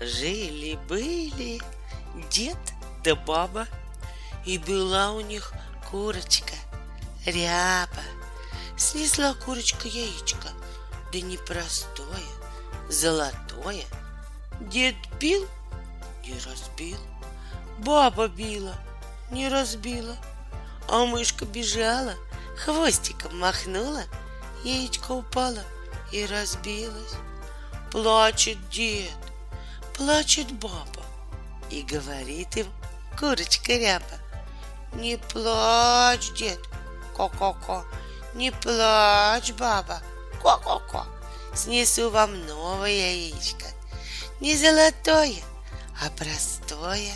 Жили-были дед да баба, и была у них курочка ряба. Снесла курочка яичко, да не простое, золотое. Дед бил, не разбил, баба била, не разбила, а мышка бежала, хвостиком махнула, яичко упало и разбилось. Плачет дед, плачет баба, и говорит им курочка ряба. Не плачь, дед, ко-ко-ко, не плачь, баба, ко-ко-ко. Снесу вам новое яичко, не золотое, а простое.